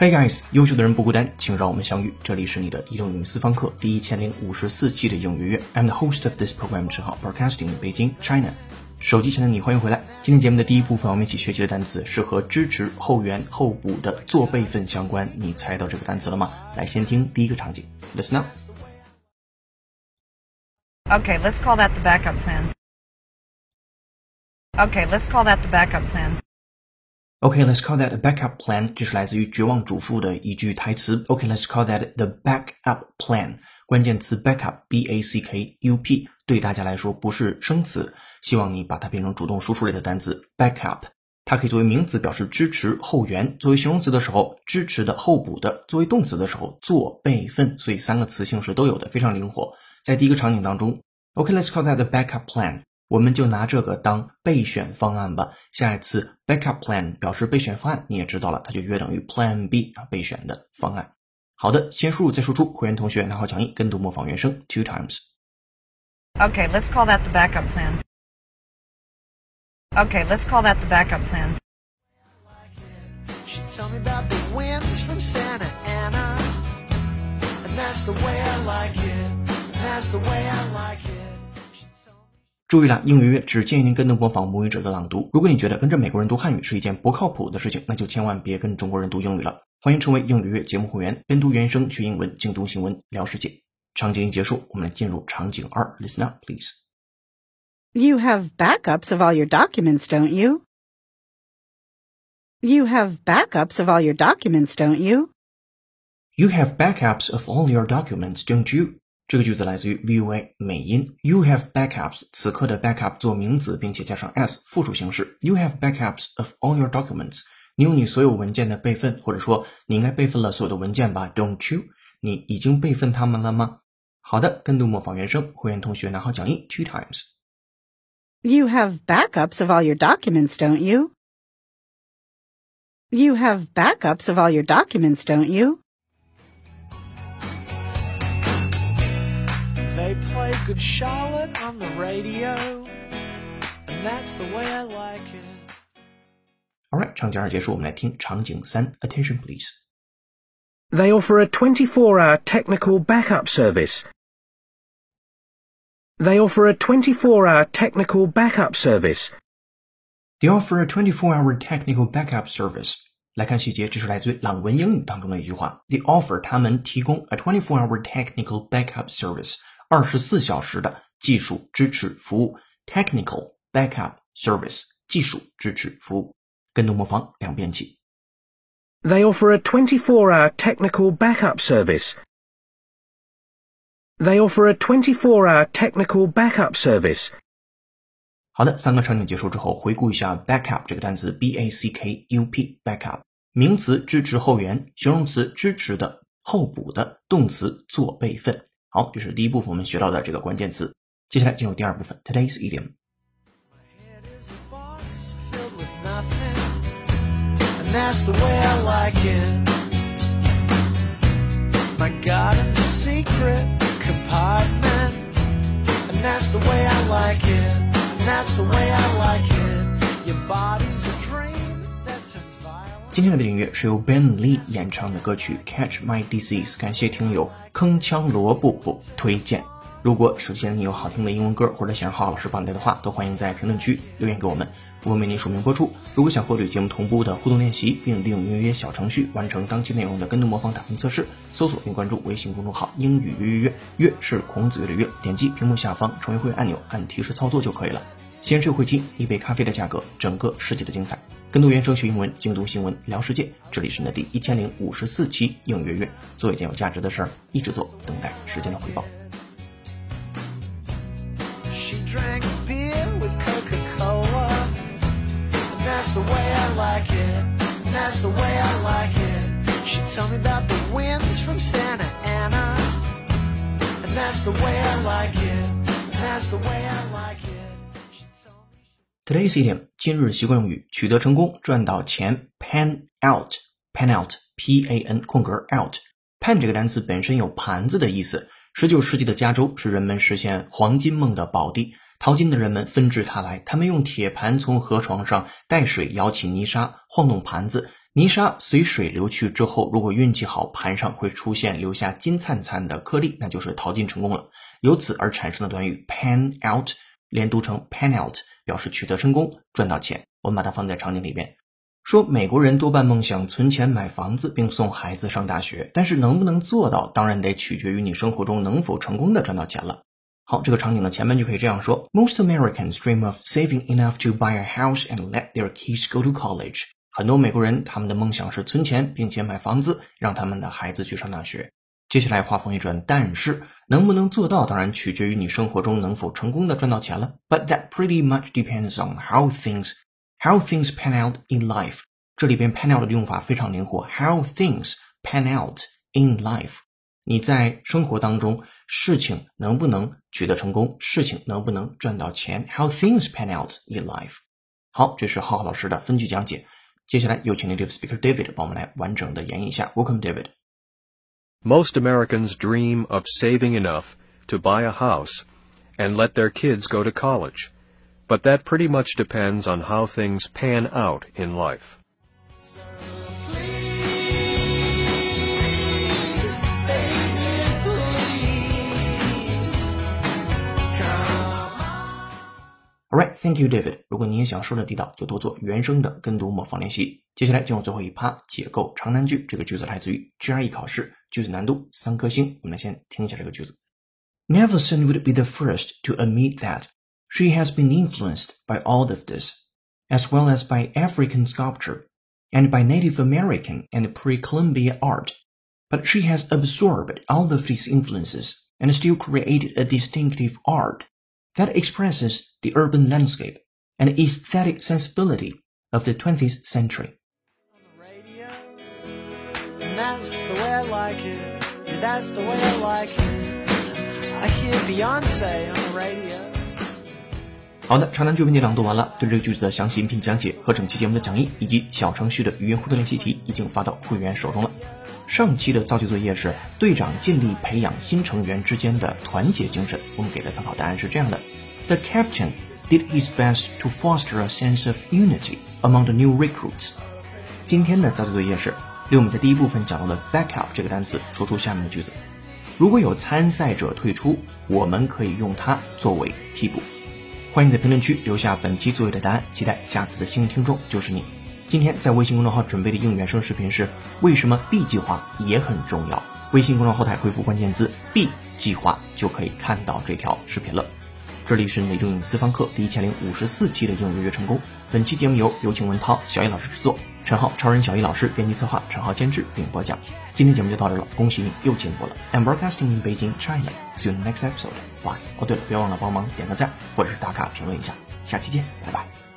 Hey guys，优秀的人不孤单，请让我们相遇。这里是你的移动英语私房课第一千零五十四期的英语月。I'm the host of this program，只好 broadcasting in Beijing, China。手机前的你，欢迎回来。今天节目的第一部分，我们一起学习的单词是和支持、后援、候补的做备份相关。你猜到这个单词了吗？来，先听第一个场景，Listen up。Okay, let's call that the backup plan. Okay, let's call that the backup plan. OK，let's、call that a backup plan。这是来自于《绝望主妇》的一句台词。OK，let's、call that the backup plan。关键词 backup，b a c k u p，对大家来说不是生词，希望你把它变成主动输出类的单词 backup。它可以作为名词表示支持、后援；作为形容词的时候，支持的、候补的；作为动词的时候，做备份。所以三个词性是都有的，非常灵活。在第一个场景当中，OK，let's、call that the backup plan。我们就拿这个当备选方案吧。下一次 backup plan 表示备选方案，你也知道了，它就约等于 plan B 啊，备选的方案。好的，先输入再输出。会员同学拿好讲义，跟读模仿原声 two times。 Okay, let's call that the backup plan. Okay, let's call that the backup plan. She told me about the winds from Santa Ana. And that's the way I like it. And that's the way I like it. She told me 注意了，英语月只建议您跟读模仿母语者的朗读。如果你觉得跟着美国人读汉语是一件不靠谱的事情，那就千万别跟中国人读英语了。欢迎成为英语月节目会员，跟读原声学英文，精读新闻聊世界。场景一结束，我们来进入场景二，Listen up, please. You have backups of all your documents, don't you? You have backups of all your documents, don't you? You have backups of all your documents, don't you? 这个句子来自于 VOA 美音。You have backups，此刻的 backup 做名词，并且加上 s 复数形式。You have backups of all your documents。你有你所有文件的备份，或者说你应该备份了所有的文件吧？Don't you？你已经备份它们了吗？好的，跟读模仿原声，会员同学拿好讲义 two times。You have backups of all your documents, don't you? You have backups of all your documents, don't you? they play Good Charlotte on the radio. And that's the way I like it. Alright，场景二结束，我们来听场景三，Attention please。 They offer a 24 hour technical backup service. They offer a 24 hour technical backup service. They offer a 24-hour technical backup service. 来看细节，这是来自于朗文英语当中的一句话。They offer 他们提供 a 24-hour technical backup service， 二十四小时的技术支持服务。Technical backup service，技术支持服务。跟读模仿两遍起。They offer a 24 hour technical backup service. They offer a 24 hour technical backup service. 好的，三个场景结束之后，回顾一下 backup 这个单词，b a c k u p backup，名词支持后援，形容词支持的、候补的，动词做备份。好，这是第一部分我们学到的这个关键词。接下来进入第二部分，today's idiom。 Head is a box filled with nothing. And that's the way I like it. My garden's a secret compartment. And that's the way I like it. And that's the way I like it. Your body's 今天的背景音乐是由 Ben Lee 演唱的歌曲《Catch My Disease》，感谢听友铿锵萝卜卜推荐。如果首先你有好听的英文歌，或者想让浩浩老师帮你带的话，都欢迎在评论区留言给我们，我们为您署名播出。如果想获取节目同步的互动练习，并利用约约小程序完成当期内容的跟读模仿打分测试，搜索并关注微信公众号“英语约约约”，约是孔子约的约，点击屏幕下方成为会员按钮，按提示操作就可以了。先是会期一杯咖啡的价格，整个世界的精彩。跟读原声学英文，精读新闻聊世界。这里是你的第一千零五十四期应约月，做一件有价值的事儿，一直做，等待时间的回报。That's the way I like it. That's the way I like it. Today's idiom 今日习惯用语，取得成功，赚到钱，pan out，pan out，p a n 空格 out，pan 这个单词本身有盘子的意思。十九世纪的加州是人们实现黄金梦的宝地，淘金的人们纷至沓来，他们用铁盘从河床上带水舀起泥沙，晃动盘子，泥沙随水流去之后，如果运气好，盘上会出现留下金灿灿的颗粒，那就是淘金成功了。由此而产生的短语 pan out，连读成 pan out，表示取得成功，赚到钱。我们把它放在场景里边。说美国人多半梦想存钱买房子，并送孩子上大学，但是能不能做到，当然得取决于你生活中能否成功的赚到钱了。好，这个场景的前面就可以这样说：Most Americans dream of saving enough to buy a house and let their kids go to college。很多美国人他们的梦想是存钱，并且买房子，让他们的孩子去上大学。接下来话锋一转，但是能不能做到，当然取决于你生活中能否成功的赚到钱了。But that pretty much depends on how things How things pan out in life，这里边 pan out 的用法非常灵活。How things pan out in life，你在生活当中事情能不能取得成功，事情能不能赚到钱？How things pan out in life。好，这是浩浩老师的分句讲解。接下来有请 native speaker David 帮我们来完整的演绎一下。Welcome David。Most Americans dream of saving enough to buy a house and let their kids go to college. But that pretty much depends on how things pan out in life. Please, baby, please, come Alright, thank you, David. 如果你也想说的地道，就多做原声的跟读模仿练习。接下来进入最后一趴，解构长难句。这个句子来自于 GRE 考试， 句子难度三颗星。我们来先听一下这个句子。Neverson would be the first to admit that she has been influenced by all of this, as well as by African sculpture and by Native American and pre-Columbian art. But she has absorbed all of these influences and still created a distinctive art that expresses the urban landscape and aesthetic sensibility of the 20th century. That's the way I like it. Yeah, that's the way I like it. I hear Beyonce on the radio. 好的，长难句文节朗读完了。对这个句子的详细音频讲解和整期节目的讲义以及小程序的语音互动练习题已经发到会员手中了。上期的造句作业是队长尽力培养新成员之间的团结精神。我们给的参考答案是这样的：The captain did his best to foster a sense of unity among the new recruits。今天的造句作业是利用我们在第一部分讲到的 backup 这个单词，说出下面的句子。如果有参赛者退出，我们可以用它作为替补。欢迎在评论区留下本期作业的答案，期待下次的幸运听众就是你。今天在微信公众号准备的应援声视频是为什么 B 计划也很重要？微信公众号后台回复关键字 B 计划就可以看到这条视频了。这里是内中隐私房课第一千零五十四期的应约约成功。本期节目由有请文涛、小易老师制作，陈浩、超人小易老师编辑策划，陈浩监制并播讲。今天节目就到这了，恭喜你又进步了。I'm broadcasting in Beijing, China. See you next episode. Bye. 哦，对了，别忘了帮忙点个赞，或者是打卡评论一下。下期见，拜拜。